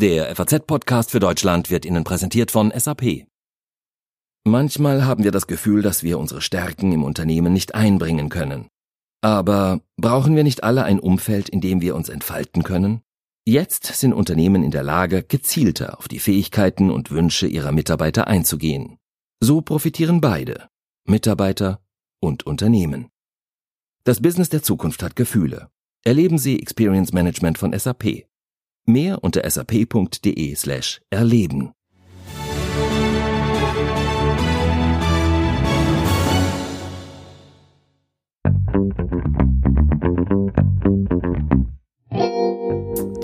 Der FAZ-Podcast für Deutschland wird Ihnen präsentiert von SAP. Manchmal haben wir das Gefühl, dass wir unsere Stärken im Unternehmen nicht einbringen können. Aber brauchen wir nicht alle ein Umfeld, in dem wir uns entfalten können? Jetzt sind Unternehmen in der Lage, gezielter auf die Fähigkeiten und Wünsche ihrer Mitarbeiter einzugehen. So profitieren beide, Mitarbeiter und Unternehmen. Das Business der Zukunft hat Gefühle. Erleben Sie Experience Management von SAP. Mehr unter sap.de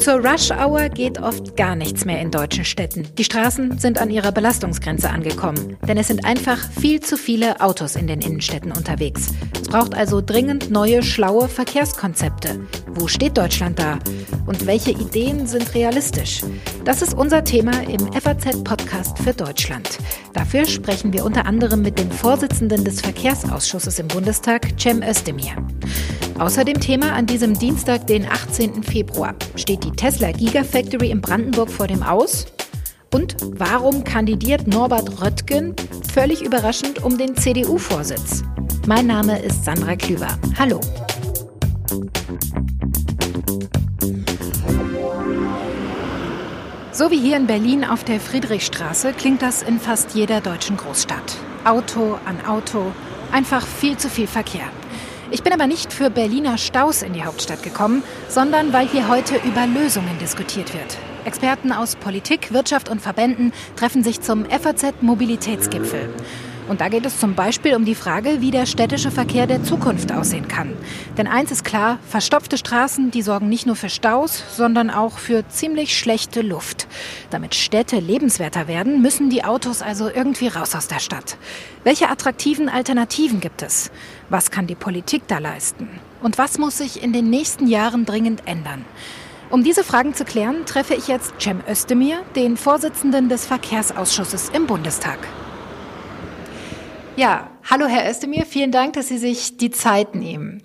Zur Rush Hour geht oft gar nichts mehr in deutschen Städten. Die Straßen sind an ihrer Belastungsgrenze angekommen, denn es sind einfach viel zu viele Autos in den Innenstädten unterwegs. Es braucht also dringend neue, schlaue Verkehrskonzepte. Wo steht Deutschland da? Und welche Ideen sind realistisch? Das ist unser Thema im FAZ-Podcast für Deutschland. Dafür sprechen wir unter anderem mit dem Vorsitzenden des Verkehrsausschusses im Bundestag, Cem Özdemir. Außerdem Thema an diesem Dienstag, den 18. Februar, steht die Tesla Gigafactory in Brandenburg vor dem Aus. Und warum kandidiert Norbert Röttgen völlig überraschend um den CDU-Vorsitz? Mein Name ist Sandra Klüber. Hallo. So wie hier in Berlin auf der Friedrichstraße klingt das in fast jeder deutschen Großstadt. Auto an Auto, einfach viel zu viel Verkehr. Ich bin aber nicht für Berliner Staus in die Hauptstadt gekommen, sondern weil hier heute über Lösungen diskutiert wird. Experten aus Politik, Wirtschaft und Verbänden treffen sich zum FAZ Mobilitätsgipfel. Und da geht es zum Beispiel um die Frage, wie der städtische Verkehr der Zukunft aussehen kann. Denn eins ist klar, verstopfte Straßen, die sorgen nicht nur für Staus, sondern auch für ziemlich schlechte Luft. Damit Städte lebenswerter werden, müssen die Autos also irgendwie raus aus der Stadt. Welche attraktiven Alternativen gibt es? Was kann die Politik da leisten? Und was muss sich in den nächsten Jahren dringend ändern? Um diese Fragen zu klären, treffe ich jetzt Cem Özdemir, den Vorsitzenden des Verkehrsausschusses im Bundestag. Ja, hallo Herr Özdemir, vielen Dank, dass Sie sich die Zeit nehmen.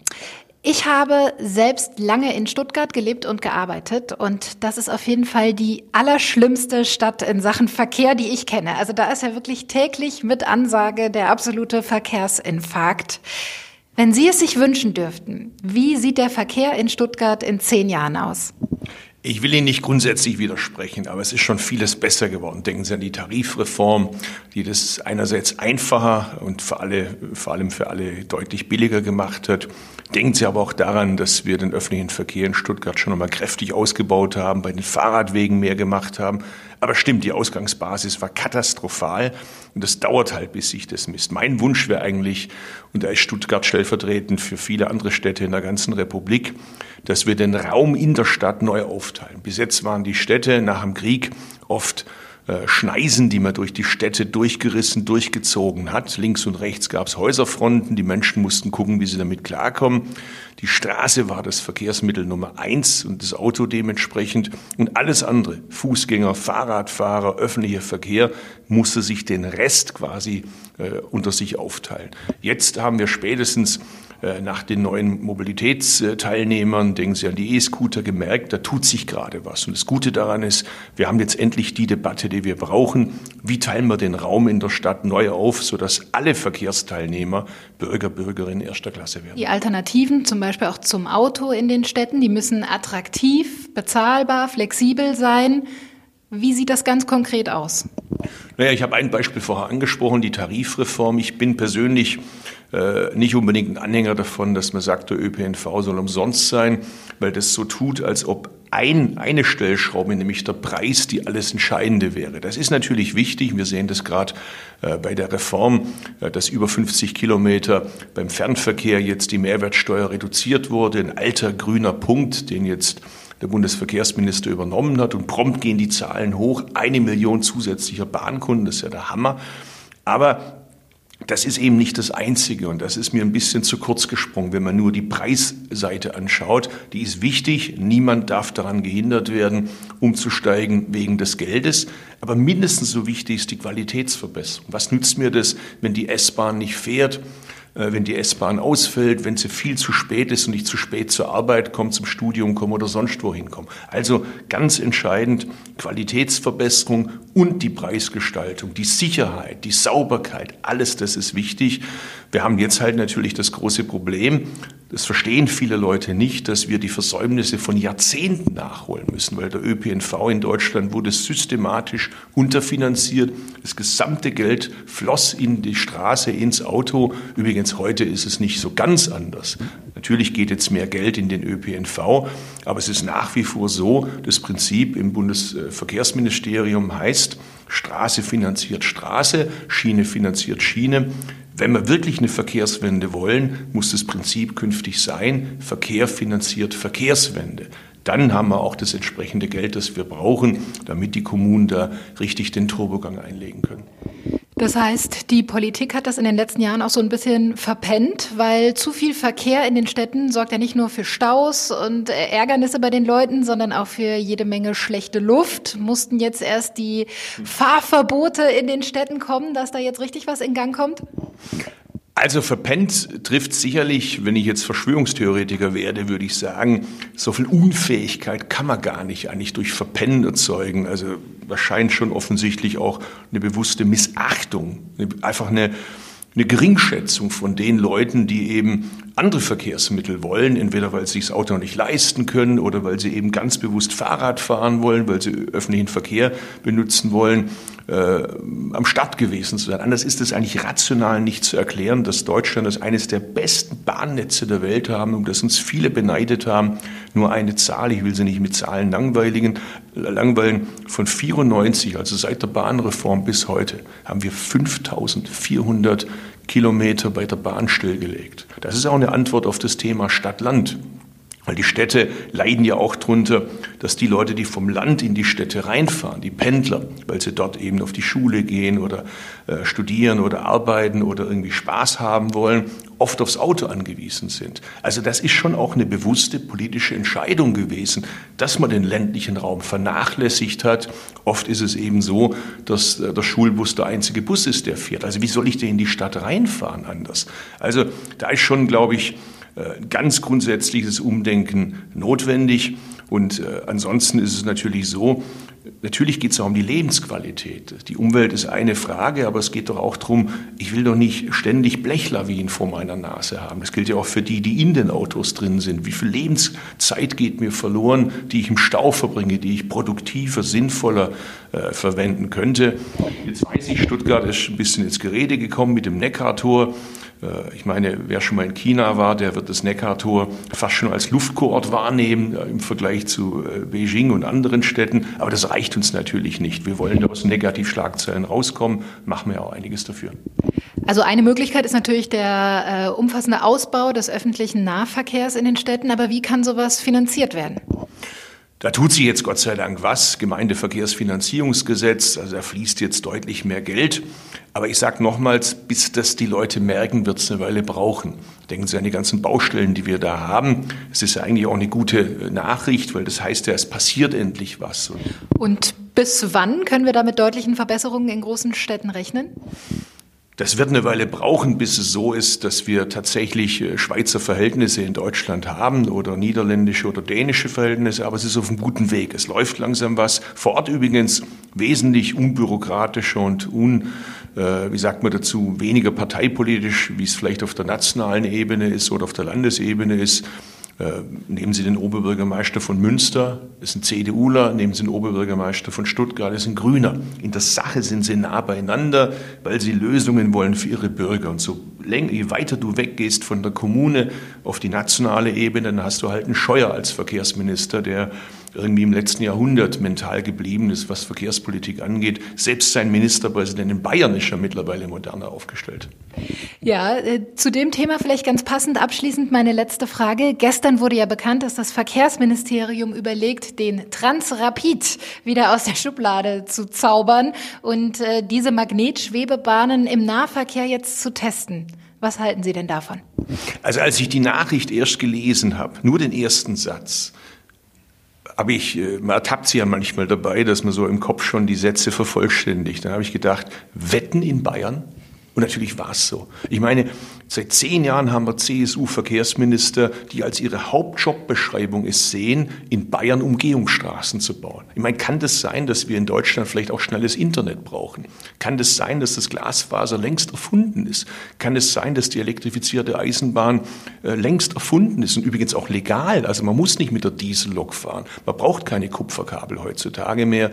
Ich habe selbst lange in Stuttgart gelebt und gearbeitet und das ist auf jeden Fall die allerschlimmste Stadt in Sachen Verkehr, die ich kenne. Also da ist ja wirklich täglich mit Ansage der absolute Verkehrsinfarkt. Wenn Sie es sich wünschen dürften, wie sieht der Verkehr in Stuttgart in zehn Jahren aus? Ich will Ihnen nicht grundsätzlich widersprechen, aber es ist schon vieles besser geworden. Denken Sie an die Tarifreform, die das einerseits einfacher und für alle, vor allem für alle deutlich billiger gemacht hat. Denken Sie aber auch daran, dass wir den öffentlichen Verkehr in Stuttgart schon einmal kräftig ausgebaut haben, bei den Fahrradwegen mehr gemacht haben. Aber stimmt, die Ausgangsbasis war katastrophal und das dauert halt, bis sich das misst. Mein Wunsch wäre eigentlich, und da ist Stuttgart stellvertretend für viele andere Städte in der ganzen Republik, dass wir den Raum in der Stadt neu aufteilen. Bis jetzt waren die Städte nach dem Krieg oft äh, Schneisen, die man durch die Städte durchgerissen, durchgezogen hat. Links und rechts gab es Häuserfronten, die Menschen mussten gucken, wie sie damit klarkommen. Die Straße war das Verkehrsmittel Nummer eins und das Auto dementsprechend. Und alles andere, Fußgänger, Fahrradfahrer, öffentlicher Verkehr, musste sich den Rest quasi äh, unter sich aufteilen. Jetzt haben wir spätestens nach den neuen Mobilitätsteilnehmern, denken Sie an die E-Scooter, gemerkt, da tut sich gerade was. Und das Gute daran ist, wir haben jetzt endlich die Debatte, die wir brauchen. Wie teilen wir den Raum in der Stadt neu auf, sodass alle Verkehrsteilnehmer Bürger, Bürgerinnen erster Klasse werden? Die Alternativen, zum Beispiel auch zum Auto in den Städten, die müssen attraktiv, bezahlbar, flexibel sein. Wie sieht das ganz konkret aus? Naja, ich habe ein Beispiel vorher angesprochen, die Tarifreform. Ich bin persönlich äh, nicht unbedingt ein Anhänger davon, dass man sagt, der ÖPNV soll umsonst sein, weil das so tut, als ob ein, eine Stellschraube, nämlich der Preis, die alles Entscheidende wäre. Das ist natürlich wichtig. Wir sehen das gerade äh, bei der Reform, äh, dass über 50 Kilometer beim Fernverkehr jetzt die Mehrwertsteuer reduziert wurde. Ein alter grüner Punkt, den jetzt der Bundesverkehrsminister übernommen hat. Und prompt gehen die Zahlen hoch. Eine Million zusätzlicher Bahnkunden, das ist ja der Hammer. Aber das ist eben nicht das Einzige und das ist mir ein bisschen zu kurz gesprungen, wenn man nur die Preisseite anschaut. Die ist wichtig, niemand darf daran gehindert werden, umzusteigen wegen des Geldes. Aber mindestens so wichtig ist die Qualitätsverbesserung. Was nützt mir das, wenn die S-Bahn nicht fährt? äh, wenn die S-Bahn ausfällt, wenn sie viel zu spät ist und nicht zu spät zur Arbeit kommt, zum Studium kommen oder sonst wohin kommen. Also ganz entscheidend Qualitätsverbesserung und die Preisgestaltung, die Sicherheit, die Sauberkeit, alles das ist wichtig. Wir haben jetzt halt natürlich das große Problem, das verstehen viele Leute nicht, dass wir die Versäumnisse von Jahrzehnten nachholen müssen, weil der ÖPNV in Deutschland wurde systematisch unterfinanziert. Das gesamte Geld floss in die Straße, ins Auto. Übrigens, heute ist es nicht so ganz anders. Natürlich geht jetzt mehr Geld in den ÖPNV, aber es ist nach wie vor so, das Prinzip im Bundesverkehrsministerium heißt, Straße finanziert Straße, Schiene finanziert Schiene. Wenn wir wirklich eine Verkehrswende wollen, muss das Prinzip künftig sein, Verkehr finanziert Verkehrswende. Dann haben wir auch das entsprechende Geld, das wir brauchen, damit die Kommunen da richtig den Turbogang einlegen können. Das heißt, die Politik hat das in den letzten Jahren auch so ein bisschen verpennt, weil zu viel Verkehr in den Städten sorgt ja nicht nur für Staus und Ärgernisse bei den Leuten, sondern auch für jede Menge schlechte Luft. Mussten jetzt erst die Fahrverbote in den Städten kommen, dass da jetzt richtig was in Gang kommt? Also verpennt trifft sicherlich, wenn ich jetzt Verschwörungstheoretiker werde, würde ich sagen, so viel Unfähigkeit kann man gar nicht eigentlich durch Verpennen erzeugen. Also wahrscheinlich schon offensichtlich auch eine bewusste Missachtung, einfach eine eine Geringschätzung von den Leuten, die eben andere Verkehrsmittel wollen, entweder weil sie sich das Auto nicht leisten können oder weil sie eben ganz bewusst Fahrrad fahren wollen, weil sie öffentlichen Verkehr benutzen wollen, äh, am Start gewesen zu sein. Anders ist es eigentlich rational nicht zu erklären, dass Deutschland das eines der besten Bahnnetze der Welt haben und dass uns viele beneidet haben. Nur eine Zahl, ich will sie nicht mit Zahlen langweiligen, langweilen, von 94, also seit der Bahnreform bis heute, haben wir 5400 Kilometer bei der Bahn stillgelegt. Das ist auch eine Antwort auf das Thema Stadt-Land. Weil die Städte leiden ja auch darunter, dass die Leute, die vom Land in die Städte reinfahren, die Pendler, weil sie dort eben auf die Schule gehen oder äh, studieren oder arbeiten oder irgendwie Spaß haben wollen, oft aufs Auto angewiesen sind. Also das ist schon auch eine bewusste politische Entscheidung gewesen, dass man den ländlichen Raum vernachlässigt hat. Oft ist es eben so, dass äh, der Schulbus der einzige Bus ist, der fährt. Also wie soll ich denn in die Stadt reinfahren anders? Also da ist schon, glaube ich, äh, ganz grundsätzliches Umdenken notwendig. Und äh, ansonsten ist es natürlich so, natürlich geht es auch um die Lebensqualität. Die Umwelt ist eine Frage, aber es geht doch auch darum, ich will doch nicht ständig Blechlawinen vor meiner Nase haben. Das gilt ja auch für die, die in den Autos drin sind. Wie viel Lebenszeit geht mir verloren, die ich im Stau verbringe, die ich produktiver, sinnvoller äh, verwenden könnte. Jetzt weiß ich, Stuttgart ist ein bisschen ins Gerede gekommen mit dem Neckartor. Äh, ich meine, wer schon mal in China war, der wird das Neckartor fast schon als Luftkurort wahrnehmen äh, im Vergleich zu äh, Beijing und anderen Städten. Aber das reicht uns natürlich nicht. Wir wollen da aus Negativschlagzeilen rauskommen, machen wir auch einiges dafür. Also eine Möglichkeit ist natürlich der äh, umfassende Ausbau des öffentlichen Nahverkehrs in den Städten. Aber wie kann sowas finanziert werden? Da tut sich jetzt Gott sei Dank was. Gemeindeverkehrsfinanzierungsgesetz, also da fließt jetzt deutlich mehr Geld. Aber ich sage nochmals, bis das die Leute merken, wird es eine Weile brauchen. Denken Sie an die ganzen Baustellen, die wir da haben. Es ist ja eigentlich auch eine gute Nachricht, weil das heißt ja, es passiert endlich was. Und bis wann können wir da mit deutlichen Verbesserungen in großen Städten rechnen? Das wird eine Weile brauchen, bis es so ist, dass wir tatsächlich äh, Schweizer Verhältnisse in Deutschland haben oder niederländische oder dänische Verhältnisse, aber es ist auf einem guten Weg. Es läuft langsam was. Vor Ort übrigens wesentlich unbürokratischer und un, äh, wie sagt man dazu, weniger parteipolitisch, wie es vielleicht auf der nationalen Ebene ist oder auf der Landesebene ist. Äh, nehmen Sie den Oberbürgermeister von Münster, ist ein CDUler, nehmen Sie den Oberbürgermeister von Stuttgart, ist ein Grüner. In der Sache sind sie nah beieinander, weil sie Lösungen wollen für ihre Bürger. Und so je weiter du weggehst von der Kommune auf die nationale Ebene, dann hast du halt einen Scheuer als Verkehrsminister, der irgendwie im letzten Jahrhundert mental geblieben ist, was Verkehrspolitik angeht. Selbst sein Ministerpräsident in Bayern ist ja mittlerweile moderner aufgestellt. Ja, äh, zu dem Thema vielleicht ganz passend abschließend meine letzte Frage. Gestern wurde ja bekannt, dass das Verkehrsministerium überlegt, den Transrapid wieder aus der Schublade zu zaubern und äh, diese Magnetschwebebahnen im Nahverkehr jetzt zu testen. Was halten Sie denn davon? Also als ich die Nachricht erst gelesen habe, nur den ersten Satz, habe ich, äh, man ertappt sie ja manchmal dabei, dass man so im Kopf schon die Sätze vervollständigt. Dann habe ich gedacht, Wetten in Bayern? Und natürlich war es so. Ich meine, seit zehn Jahren haben wir CSU-Verkehrsminister, die als ihre Hauptjobbeschreibung es sehen, in Bayern Umgehungsstraßen zu bauen. Ich meine, kann das sein, dass wir in Deutschland vielleicht auch schnelles Internet brauchen? Kann das sein, dass das Glasfaser längst erfunden ist? Kann es sein, dass die elektrifizierte Eisenbahn äh, längst erfunden ist und übrigens auch legal? Also man muss nicht mit der Diesellok fahren. Man braucht keine Kupferkabel heutzutage mehr.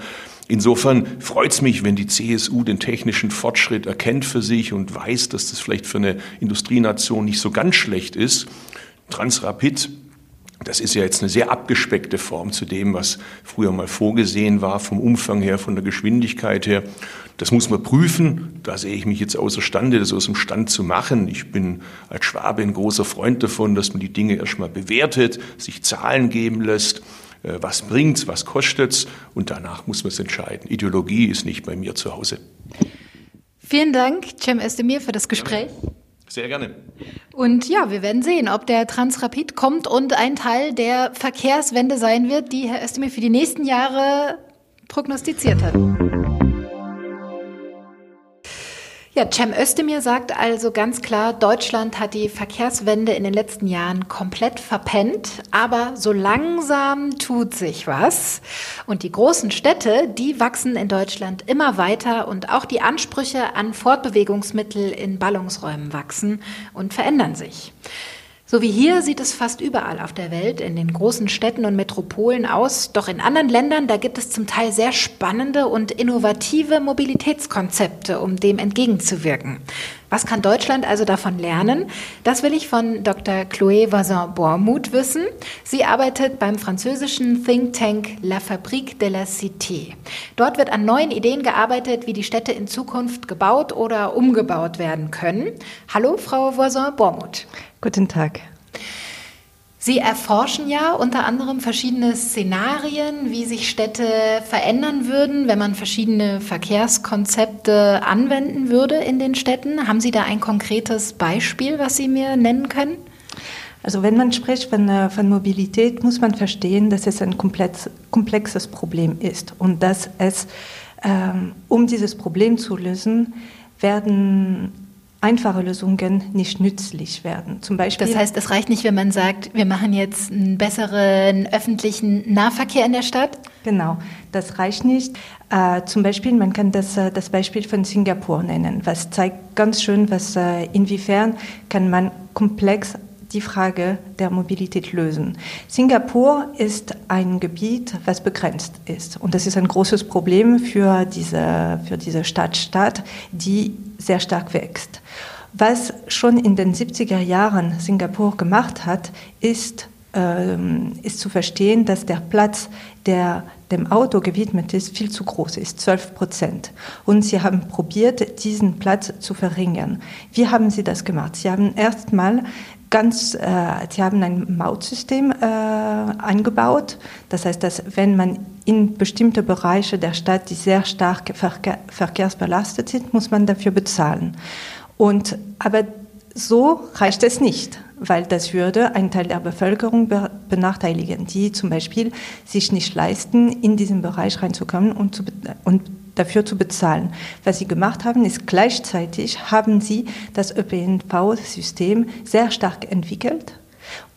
Insofern freut es mich, wenn die CSU den technischen Fortschritt erkennt für sich und weiß, dass das vielleicht für eine Industrienation nicht so ganz schlecht ist. Transrapid, das ist ja jetzt eine sehr abgespeckte Form zu dem, was früher mal vorgesehen war, vom Umfang her, von der Geschwindigkeit her. Das muss man prüfen. Da sehe ich mich jetzt außerstande, das aus dem Stand zu machen. Ich bin als Schwabe ein großer Freund davon, dass man die Dinge erstmal bewertet, sich Zahlen geben lässt was bringt's, was kostet's und danach muss man es entscheiden. Ideologie ist nicht bei mir zu Hause. Vielen Dank, Cem Estemir, für das Gespräch. Sehr gerne. Und ja, wir werden sehen, ob der Transrapid kommt und ein Teil der Verkehrswende sein wird, die Herr Estemir für die nächsten Jahre prognostiziert hat. Ja, Cem Özdemir sagt also ganz klar, Deutschland hat die Verkehrswende in den letzten Jahren komplett verpennt, aber so langsam tut sich was. Und die großen Städte, die wachsen in Deutschland immer weiter und auch die Ansprüche an Fortbewegungsmittel in Ballungsräumen wachsen und verändern sich. So wie hier sieht es fast überall auf der Welt, in den großen Städten und Metropolen aus. Doch in anderen Ländern, da gibt es zum Teil sehr spannende und innovative Mobilitätskonzepte, um dem entgegenzuwirken. Was kann Deutschland also davon lernen? Das will ich von Dr. Chloé Vazin-Bormuth wissen. Sie arbeitet beim französischen Think Tank La Fabrique de la Cité. Dort wird an neuen Ideen gearbeitet, wie die Städte in Zukunft gebaut oder umgebaut werden können. Hallo, Frau Vazin-Bormuth. Guten Tag. Sie erforschen ja unter anderem verschiedene Szenarien, wie sich Städte verändern würden, wenn man verschiedene Verkehrskonzepte anwenden würde in den Städten. Haben Sie da ein konkretes Beispiel, was Sie mir nennen können? Also wenn man spricht von, äh, von Mobilität, muss man verstehen, dass es ein komplex, komplexes Problem ist und dass es, ähm, um dieses Problem zu lösen, werden einfache Lösungen nicht nützlich werden. Zum Beispiel. Das heißt, es reicht nicht, wenn man sagt, wir machen jetzt einen besseren öffentlichen Nahverkehr in der Stadt? Genau, das reicht nicht. Äh, zum Beispiel, man kann das, äh, das Beispiel von Singapur nennen, was zeigt ganz schön, was, äh, inwiefern kann man komplex die Frage der Mobilität lösen. Singapur ist ein Gebiet, was begrenzt ist. Und das ist ein großes Problem für diese, für diese Stadtstaat, die sehr stark wächst. Was schon in den 70er Jahren Singapur gemacht hat, ist, ähm, ist zu verstehen, dass der Platz, der dem Auto gewidmet ist, viel zu groß ist, 12 Prozent. Und sie haben probiert, diesen Platz zu verringern. Wie haben sie das gemacht? Sie haben erstmal ganz, äh, sie haben ein Mautsystem äh, eingebaut. Das heißt, dass wenn man in bestimmte Bereiche der Stadt, die sehr stark verkehr, verkehrsbelastet sind, muss man dafür bezahlen. Und, aber so reicht es nicht, weil das würde einen Teil der Bevölkerung benachteiligen, die zum Beispiel sich nicht leisten, in diesen Bereich reinzukommen und, zu, und dafür zu bezahlen. Was sie gemacht haben, ist gleichzeitig haben sie das ÖPNV-System sehr stark entwickelt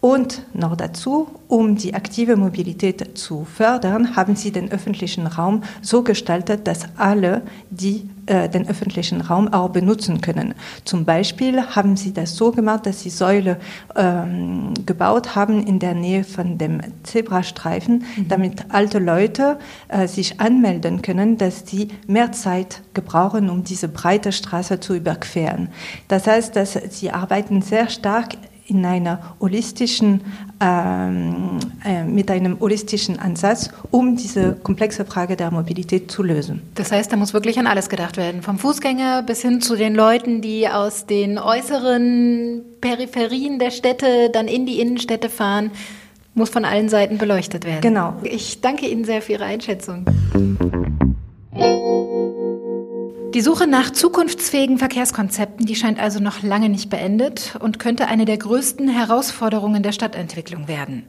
und noch dazu, um die aktive Mobilität zu fördern, haben sie den öffentlichen Raum so gestaltet, dass alle, die äh, den öffentlichen Raum auch benutzen können. Zum Beispiel haben sie das so gemacht, dass sie Säule ähm, gebaut haben in der Nähe von dem Zebrastreifen, mhm. damit alte Leute äh, sich anmelden können, dass sie mehr Zeit gebrauchen, um diese breite Straße zu überqueren. Das heißt, dass sie arbeiten sehr stark in einer holistischen, ähm, äh, mit einem holistischen Ansatz, um diese komplexe Frage der Mobilität zu lösen. Das heißt, da muss wirklich an alles gedacht werden, vom Fußgänger bis hin zu den Leuten, die aus den äußeren Peripherien der Städte dann in die Innenstädte fahren, muss von allen Seiten beleuchtet werden. Genau. Ich danke Ihnen sehr für Ihre Einschätzung. Die Suche nach zukunftsfähigen Verkehrskonzepten, die scheint also noch lange nicht beendet und könnte eine der größten Herausforderungen der Stadtentwicklung werden.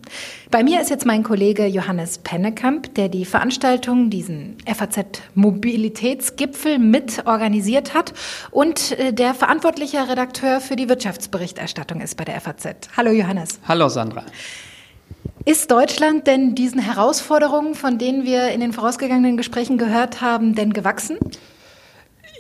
Bei mir ist jetzt mein Kollege Johannes Pennekamp, der die Veranstaltung, diesen FAZ Mobilitätsgipfel mit organisiert hat und äh, der verantwortliche Redakteur für die Wirtschaftsberichterstattung ist bei der FAZ. Hallo Johannes. Hallo Sandra. Ist Deutschland denn diesen Herausforderungen, von denen wir in den vorausgegangenen Gesprächen gehört haben, denn gewachsen?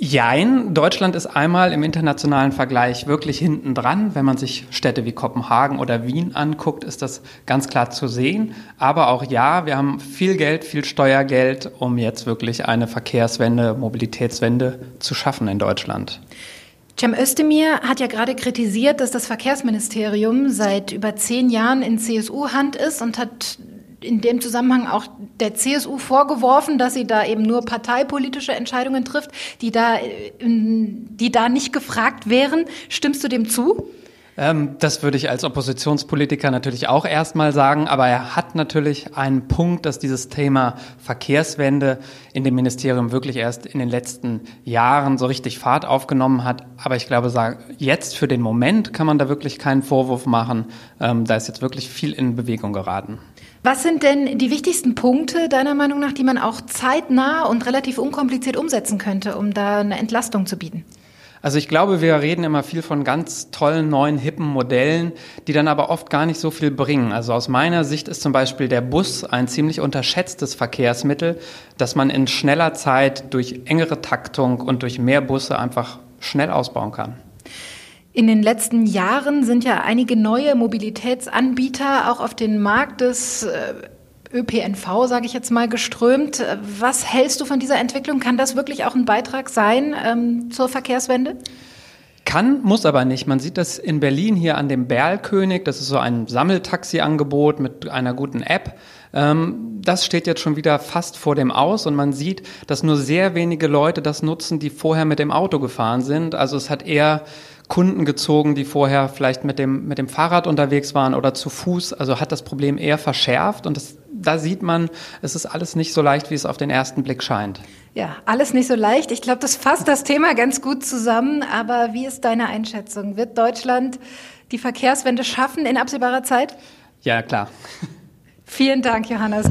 Jein, Deutschland ist einmal im internationalen Vergleich wirklich hinten dran. Wenn man sich Städte wie Kopenhagen oder Wien anguckt, ist das ganz klar zu sehen. Aber auch ja, wir haben viel Geld, viel Steuergeld, um jetzt wirklich eine Verkehrswende, Mobilitätswende zu schaffen in Deutschland. Cem Özdemir hat ja gerade kritisiert, dass das Verkehrsministerium seit über zehn Jahren in CSU-Hand ist und hat in dem Zusammenhang auch der CSU vorgeworfen, dass sie da eben nur parteipolitische Entscheidungen trifft, die da, äh, die da nicht gefragt wären. Stimmst du dem zu? Ähm, das würde ich als Oppositionspolitiker natürlich auch erstmal sagen, aber er hat natürlich einen Punkt, dass dieses Thema Verkehrswende in dem Ministerium wirklich erst in den letzten Jahren so richtig Fahrt aufgenommen hat. Aber ich glaube, jetzt für den Moment kann man da wirklich keinen Vorwurf machen. Ähm, da ist jetzt wirklich viel in Bewegung geraten. Was sind denn die wichtigsten Punkte deiner Meinung nach, die man auch zeitnah und relativ unkompliziert umsetzen könnte, um da eine Entlastung zu bieten? Also ich glaube, wir reden immer viel von ganz tollen, neuen, hippen Modellen, die dann aber oft gar nicht so viel bringen. Also aus meiner Sicht ist zum Beispiel der Bus ein ziemlich unterschätztes Verkehrsmittel, das man in schneller Zeit durch engere Taktung und durch mehr Busse einfach schnell ausbauen kann. In den letzten Jahren sind ja einige neue Mobilitätsanbieter auch auf den Markt des äh, ÖPNV, sage ich jetzt mal, geströmt. Was hältst du von dieser Entwicklung? Kann das wirklich auch ein Beitrag sein ähm, zur Verkehrswende? Kann, muss aber nicht. Man sieht das in Berlin hier an dem Berlkönig. Das ist so ein Sammeltaxi-Angebot mit einer guten App. Ähm, das steht jetzt schon wieder fast vor dem Aus und man sieht, dass nur sehr wenige Leute das nutzen, die vorher mit dem Auto gefahren sind. Also es hat eher Kunden gezogen, die vorher vielleicht mit dem, mit dem Fahrrad unterwegs waren oder zu Fuß. Also hat das Problem eher verschärft und das, da sieht man, es ist alles nicht so leicht, wie es auf den ersten Blick scheint. Ja, alles nicht so leicht. Ich glaube, das fasst das Thema ganz gut zusammen. Aber wie ist deine Einschätzung? Wird Deutschland die Verkehrswende schaffen in absehbarer Zeit? Ja, klar. Vielen Dank, Johannes.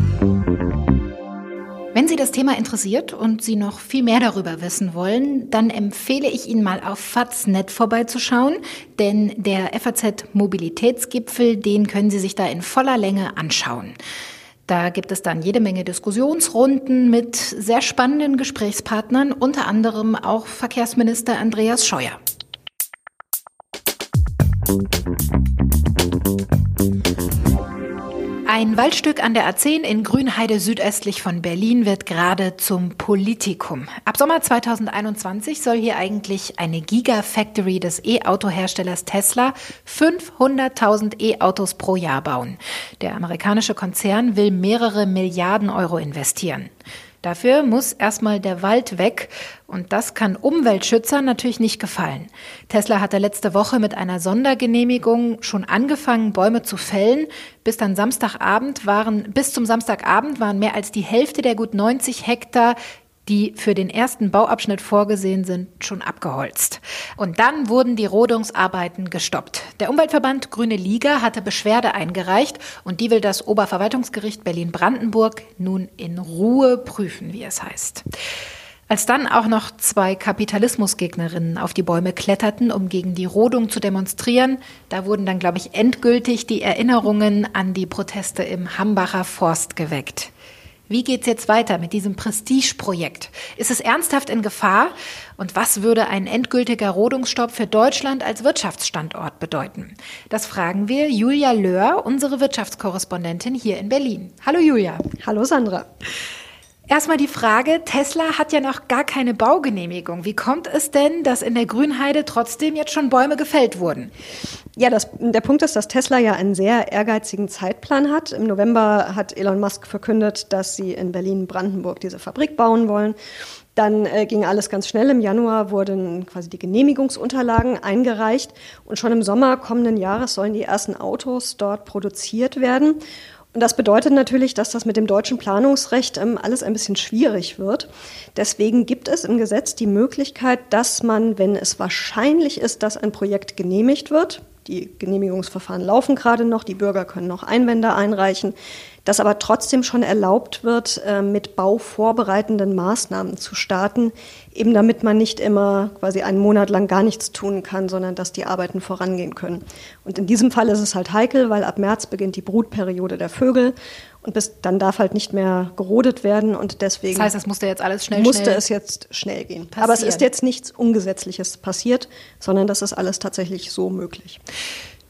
Wenn Sie das Thema interessiert und Sie noch viel mehr darüber wissen wollen, dann empfehle ich Ihnen mal auf Faznet vorbeizuschauen, denn der FAZ Mobilitätsgipfel, den können Sie sich da in voller Länge anschauen. Da gibt es dann jede Menge Diskussionsrunden mit sehr spannenden Gesprächspartnern, unter anderem auch Verkehrsminister Andreas Scheuer. Ein Waldstück an der A10 in Grünheide südöstlich von Berlin wird gerade zum Politikum. Ab Sommer 2021 soll hier eigentlich eine Gigafactory des E-Auto-Herstellers Tesla 500.000 E-Autos pro Jahr bauen. Der amerikanische Konzern will mehrere Milliarden Euro investieren. Dafür muss erstmal der Wald weg und das kann Umweltschützern natürlich nicht gefallen. Tesla hatte letzte Woche mit einer Sondergenehmigung schon angefangen, Bäume zu fällen. Bis dann Samstagabend waren, bis zum Samstagabend waren mehr als die Hälfte der gut 90 Hektar die für den ersten Bauabschnitt vorgesehen sind, schon abgeholzt. Und dann wurden die Rodungsarbeiten gestoppt. Der Umweltverband Grüne Liga hatte Beschwerde eingereicht und die will das Oberverwaltungsgericht Berlin-Brandenburg nun in Ruhe prüfen, wie es heißt. Als dann auch noch zwei Kapitalismusgegnerinnen auf die Bäume kletterten, um gegen die Rodung zu demonstrieren, da wurden dann, glaube ich, endgültig die Erinnerungen an die Proteste im Hambacher Forst geweckt. Wie geht's jetzt weiter mit diesem Prestigeprojekt? Ist es ernsthaft in Gefahr? Und was würde ein endgültiger Rodungsstopp für Deutschland als Wirtschaftsstandort bedeuten? Das fragen wir Julia Löhr, unsere Wirtschaftskorrespondentin hier in Berlin. Hallo Julia. Hallo Sandra. Erstmal die Frage, Tesla hat ja noch gar keine Baugenehmigung. Wie kommt es denn, dass in der Grünheide trotzdem jetzt schon Bäume gefällt wurden? Ja, das, der Punkt ist, dass Tesla ja einen sehr ehrgeizigen Zeitplan hat. Im November hat Elon Musk verkündet, dass sie in Berlin-Brandenburg diese Fabrik bauen wollen. Dann äh, ging alles ganz schnell. Im Januar wurden quasi die Genehmigungsunterlagen eingereicht und schon im Sommer kommenden Jahres sollen die ersten Autos dort produziert werden. Und das bedeutet natürlich, dass das mit dem deutschen Planungsrecht ähm, alles ein bisschen schwierig wird. Deswegen gibt es im Gesetz die Möglichkeit, dass man, wenn es wahrscheinlich ist, dass ein Projekt genehmigt wird, die Genehmigungsverfahren laufen gerade noch, die Bürger können noch Einwände einreichen, dass aber trotzdem schon erlaubt wird, äh, mit bauvorbereitenden Maßnahmen zu starten, eben damit man nicht immer quasi einen Monat lang gar nichts tun kann, sondern dass die Arbeiten vorangehen können. Und in diesem Fall ist es halt heikel, weil ab März beginnt die Brutperiode der Vögel und bis dann darf halt nicht mehr gerodet werden und deswegen. Das heißt, es musste jetzt alles schnell musste schnell es jetzt schnell gehen. Passieren. Aber es ist jetzt nichts Ungesetzliches passiert, sondern das ist alles tatsächlich so möglich.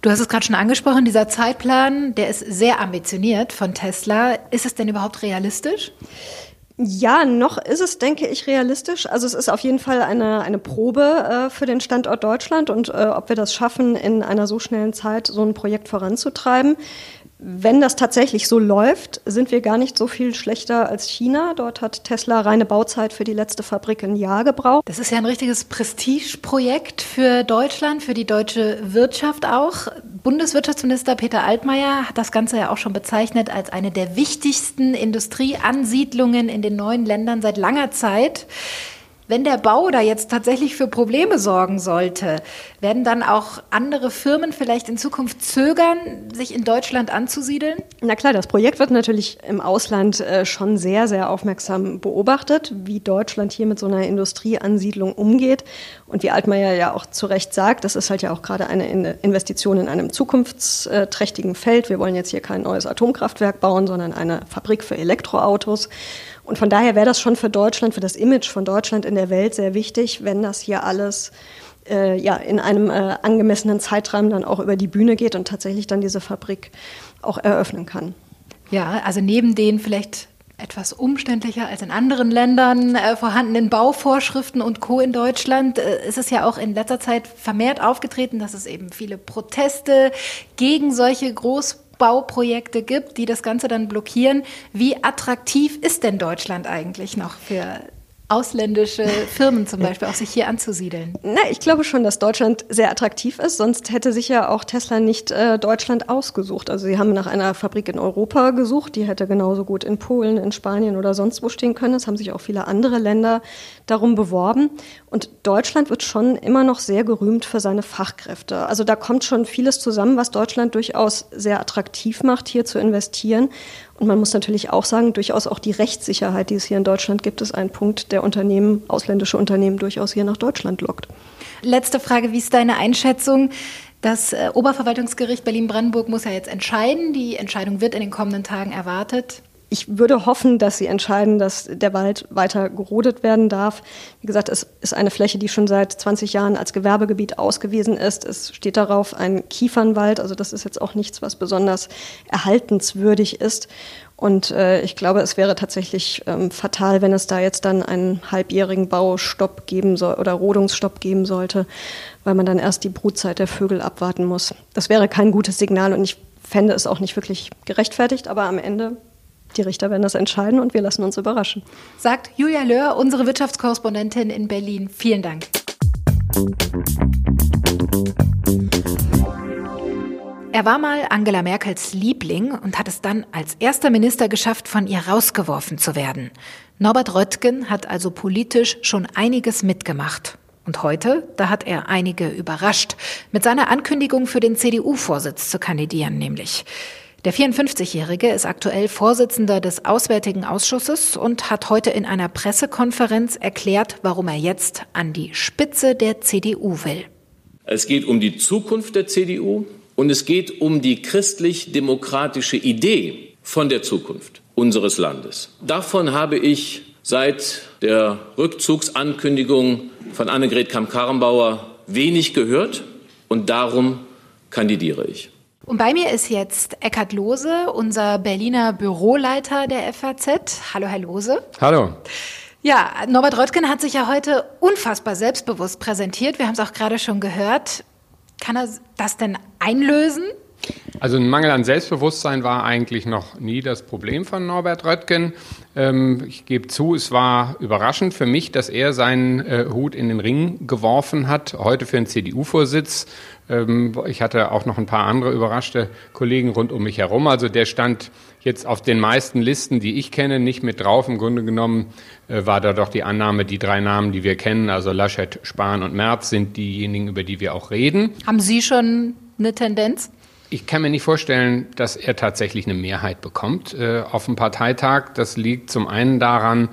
Du hast es gerade schon angesprochen, dieser Zeitplan, der ist sehr ambitioniert von Tesla. Ist es denn überhaupt realistisch? Ja, noch ist es, denke ich, realistisch. Also es ist auf jeden Fall eine, eine Probe äh, für den Standort Deutschland und äh, ob wir das schaffen, in einer so schnellen Zeit so ein Projekt voranzutreiben. Wenn das tatsächlich so läuft, sind wir gar nicht so viel schlechter als China. Dort hat Tesla reine Bauzeit für die letzte Fabrik ein Jahr gebraucht. Das ist ja ein richtiges Prestigeprojekt für Deutschland, für die deutsche Wirtschaft auch. Bundeswirtschaftsminister Peter Altmaier hat das Ganze ja auch schon bezeichnet als eine der wichtigsten Industrieansiedlungen in den neuen Ländern seit langer Zeit. Wenn der Bau da jetzt tatsächlich für Probleme sorgen sollte, werden dann auch andere Firmen vielleicht in Zukunft zögern, sich in Deutschland anzusiedeln? Na klar, das Projekt wird natürlich im Ausland äh, schon sehr, sehr aufmerksam beobachtet, wie Deutschland hier mit so einer Industrieansiedlung umgeht. Und wie Altmaier ja auch zu Recht sagt, das ist halt ja auch gerade eine Investition in einem zukunftsträchtigen Feld. Wir wollen jetzt hier kein neues Atomkraftwerk bauen, sondern eine Fabrik für Elektroautos. Und von daher wäre das schon für Deutschland, für das Image von Deutschland in der Welt sehr wichtig, wenn das hier alles äh, ja, in einem äh, angemessenen Zeitrahmen dann auch über die Bühne geht und tatsächlich dann diese Fabrik auch eröffnen kann. Ja, also neben den vielleicht etwas umständlicher als in anderen Ländern äh, vorhandenen Bauvorschriften und Co. in Deutschland äh, ist es ja auch in letzter Zeit vermehrt aufgetreten, dass es eben viele Proteste gegen solche Groß Bauprojekte gibt, die das Ganze dann blockieren. Wie attraktiv ist denn Deutschland eigentlich noch für ausländische Firmen zum Beispiel auch sich hier anzusiedeln? Na, ich glaube schon, dass Deutschland sehr attraktiv ist. Sonst hätte sich ja auch Tesla nicht äh, Deutschland ausgesucht. Also sie haben nach einer Fabrik in Europa gesucht. Die hätte genauso gut in Polen, in Spanien oder sonst wo stehen können. Es haben sich auch viele andere Länder darum beworben. Und Deutschland wird schon immer noch sehr gerühmt für seine Fachkräfte. Also da kommt schon vieles zusammen, was Deutschland durchaus sehr attraktiv macht, hier zu investieren. Und man muss natürlich auch sagen, durchaus auch die Rechtssicherheit, die es hier in Deutschland gibt, ist ein Punkt, der Unternehmen, ausländische Unternehmen durchaus hier nach Deutschland lockt. Letzte Frage, wie ist deine Einschätzung? Das äh, Oberverwaltungsgericht Berlin-Brandenburg muss ja jetzt entscheiden. Die Entscheidung wird in den kommenden Tagen erwartet ich würde hoffen, dass sie entscheiden, dass der Wald weiter gerodet werden darf. Wie gesagt, es ist eine Fläche, die schon seit 20 Jahren als Gewerbegebiet ausgewiesen ist. Es steht darauf ein Kiefernwald. Also das ist jetzt auch nichts, was besonders erhaltenswürdig ist. Und äh, ich glaube, es wäre tatsächlich ähm, fatal, wenn es da jetzt dann einen halbjährigen Baustopp geben soll oder Rodungsstopp geben sollte, weil man dann erst die Brutzeit der Vögel abwarten muss. Das wäre kein gutes Signal und ich fände es auch nicht wirklich gerechtfertigt, aber am Ende die Richter werden das entscheiden und wir lassen uns überraschen. Sagt Julia Löhr, unsere Wirtschaftskorrespondentin in Berlin. Vielen Dank. Er war mal Angela Merkels Liebling und hat es dann als erster Minister geschafft, von ihr rausgeworfen zu werden. Norbert Röttgen hat also politisch schon einiges mitgemacht. Und heute, da hat er einige überrascht, mit seiner Ankündigung für den CDU-Vorsitz zu kandidieren nämlich. Der 54-Jährige ist aktuell Vorsitzender des Auswärtigen Ausschusses und hat heute in einer Pressekonferenz erklärt, warum er jetzt an die Spitze der CDU will. Es geht um die Zukunft der CDU und es geht um die christlich-demokratische Idee von der Zukunft unseres Landes. Davon habe ich seit der Rückzugsankündigung von Annegret Kamm-Karrenbauer wenig gehört und darum kandidiere ich. Und bei mir ist jetzt Eckhard Lose, unser Berliner Büroleiter der FAZ. Hallo, Herr Lose. Hallo. Ja, Norbert Röttgen hat sich ja heute unfassbar selbstbewusst präsentiert. Wir haben es auch gerade schon gehört. Kann er das denn einlösen? Also ein Mangel an Selbstbewusstsein war eigentlich noch nie das Problem von Norbert Röttgen. Ähm, ich gebe zu, es war überraschend für mich, dass er seinen äh, Hut in den Ring geworfen hat, heute für den CDU-Vorsitz. Ähm, ich hatte auch noch ein paar andere überraschte Kollegen rund um mich herum. Also der stand jetzt auf den meisten Listen, die ich kenne, nicht mit drauf. Im Grunde genommen äh, war da doch die Annahme, die drei Namen, die wir kennen, also Laschet, Spahn und Merz, sind diejenigen, über die wir auch reden. Haben Sie schon eine Tendenz? Ich kann mir nicht vorstellen, dass er tatsächlich eine Mehrheit bekommt äh, auf dem Parteitag. Das liegt zum einen daran,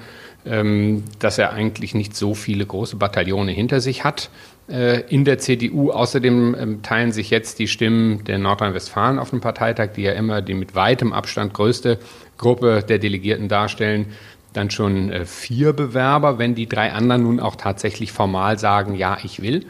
ähm, dass er eigentlich nicht so viele große Bataillone hinter sich hat äh, in der CDU. Außerdem ähm, teilen sich jetzt die Stimmen der Nordrhein-Westfalen auf dem Parteitag, die ja immer die mit weitem Abstand größte Gruppe der Delegierten darstellen, dann schon äh, vier Bewerber, wenn die drei anderen nun auch tatsächlich formal sagen, ja, ich will.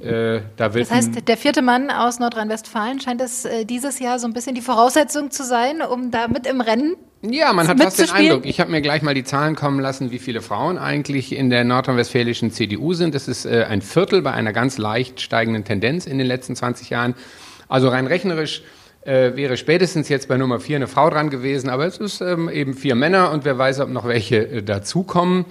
Äh, da das heißt, der vierte Mann aus Nordrhein-Westfalen scheint es äh, dieses Jahr so ein bisschen die Voraussetzung zu sein, um da mit im Rennen ja, man hat fast den Eindruck. Ich habe mir gleich mal die Zahlen kommen lassen, wie viele Frauen eigentlich in der nordrhein-westfälischen CDU sind. Das ist äh, ein Viertel bei einer ganz leicht steigenden Tendenz in den letzten 20 Jahren. Also rein rechnerisch äh, wäre spätestens jetzt bei Nummer vier eine Frau dran gewesen, aber es ist ähm, eben vier Männer und wer weiß, ob noch welche äh, dazukommen.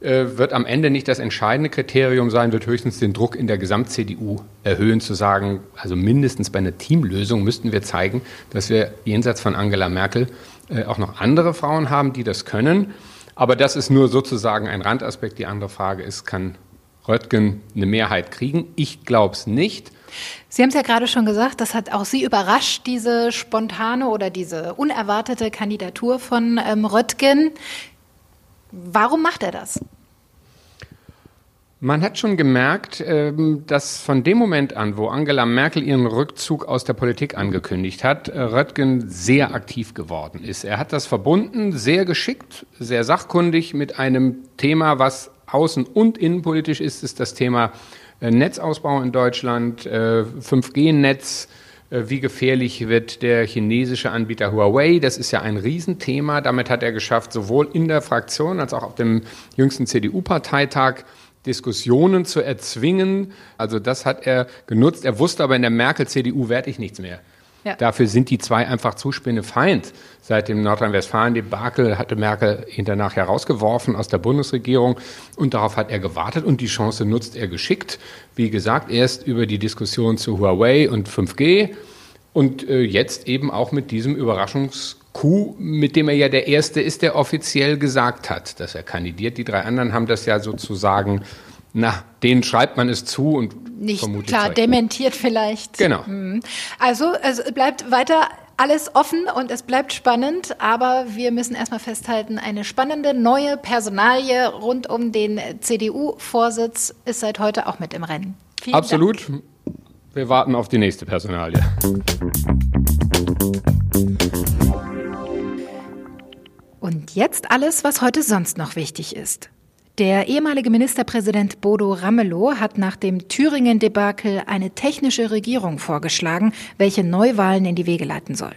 Äh, wird am Ende nicht das entscheidende Kriterium sein, wird höchstens den Druck in der Gesamt-CDU erhöhen, zu sagen, also mindestens bei einer Teamlösung müssten wir zeigen, dass wir jenseits von Angela Merkel äh, auch noch andere Frauen haben, die das können. Aber das ist nur sozusagen ein Randaspekt. Die andere Frage ist, kann Röttgen eine Mehrheit kriegen? Ich glaube es nicht. Sie haben es ja gerade schon gesagt, das hat auch Sie überrascht, diese spontane oder diese unerwartete Kandidatur von ähm, Röttgen. Warum macht er das? Man hat schon gemerkt, ähm, dass von dem Moment an, wo Angela Merkel ihren Rückzug aus der Politik angekündigt hat, äh, Röttgen sehr aktiv geworden ist. Er hat das verbunden, sehr geschickt, sehr sachkundig mit einem Thema, was außen- und innenpolitisch ist, ist das Thema äh, Netzausbau in Deutschland, 5G-Netz, äh, wie gefährlich wird der chinesische Anbieter Huawei. Das ist ja ein Riesenthema. Damit hat er geschafft, sowohl in der Fraktion als auch auf dem jüngsten CDU-Parteitag Diskussionen zu erzwingen. Also das hat er genutzt. Er wusste aber, in der Merkel-CDU werde ich nichts mehr. Ja. Dafür sind die zwei einfach zu spinnefeind. Seit dem Nordrhein-Westfalen-Debakel hatte Merkel ihn danach herausgeworfen aus der Bundesregierung und darauf hat er gewartet und die Chance nutzt er geschickt. Wie gesagt, erst über die Diskussion zu Huawei und 5G und äh, jetzt eben auch mit diesem Überraschungscoup, mit dem er ja der Erste ist, der offiziell gesagt hat, dass er kandidiert. Die drei anderen haben das ja sozusagen na, denen schreibt man es zu und nicht klar dementiert vielleicht. Genau. Mhm. Also es bleibt weiter alles offen und es bleibt spannend, aber wir müssen erstmal festhalten, eine spannende neue Personalie rund um den CDU-Vorsitz ist seit heute auch mit im Rennen. Vielen Absolut. Dank. Wir warten auf die nächste Personalie. Und jetzt alles, was heute sonst noch wichtig ist. Der ehemalige Ministerpräsident Bodo Ramelow hat nach dem Thüringen-Debakel eine technische Regierung vorgeschlagen, welche Neuwahlen in die Wege leiten soll.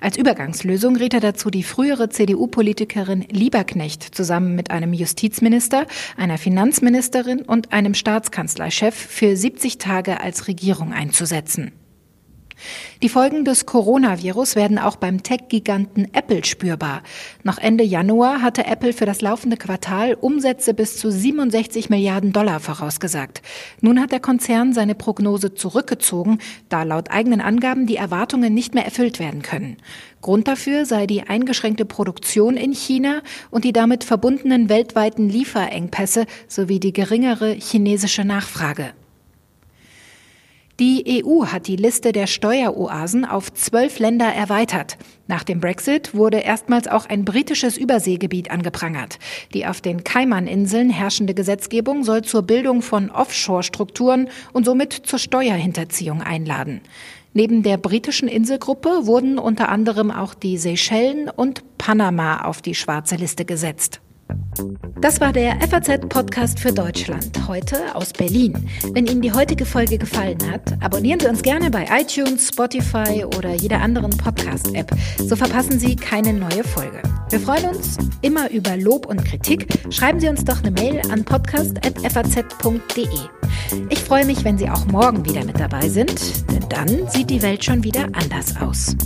Als Übergangslösung riet er dazu die frühere CDU-Politikerin Lieberknecht zusammen mit einem Justizminister, einer Finanzministerin und einem Staatskanzleichef für 70 Tage als Regierung einzusetzen. Die Folgen des Coronavirus werden auch beim Tech-Giganten Apple spürbar. Noch Ende Januar hatte Apple für das laufende Quartal Umsätze bis zu 67 Milliarden Dollar vorausgesagt. Nun hat der Konzern seine Prognose zurückgezogen, da laut eigenen Angaben die Erwartungen nicht mehr erfüllt werden können. Grund dafür sei die eingeschränkte Produktion in China und die damit verbundenen weltweiten Lieferengpässe sowie die geringere chinesische Nachfrage. Die EU hat die Liste der Steueroasen auf zwölf Länder erweitert. Nach dem Brexit wurde erstmals auch ein britisches Überseegebiet angeprangert. Die auf den Kaiman-Inseln herrschende Gesetzgebung soll zur Bildung von Offshore-Strukturen und somit zur Steuerhinterziehung einladen. Neben der britischen Inselgruppe wurden unter anderem auch die Seychellen und Panama auf die schwarze Liste gesetzt. Das war der FAZ-Podcast für Deutschland, heute aus Berlin. Wenn Ihnen die heutige Folge gefallen hat, abonnieren Sie uns gerne bei iTunes, Spotify oder jeder anderen Podcast-App. So verpassen Sie keine neue Folge. Wir freuen uns immer über Lob und Kritik. Schreiben Sie uns doch eine Mail an podcast.faz.de. Ich freue mich, wenn Sie auch morgen wieder mit dabei sind, denn dann sieht die Welt schon wieder anders aus.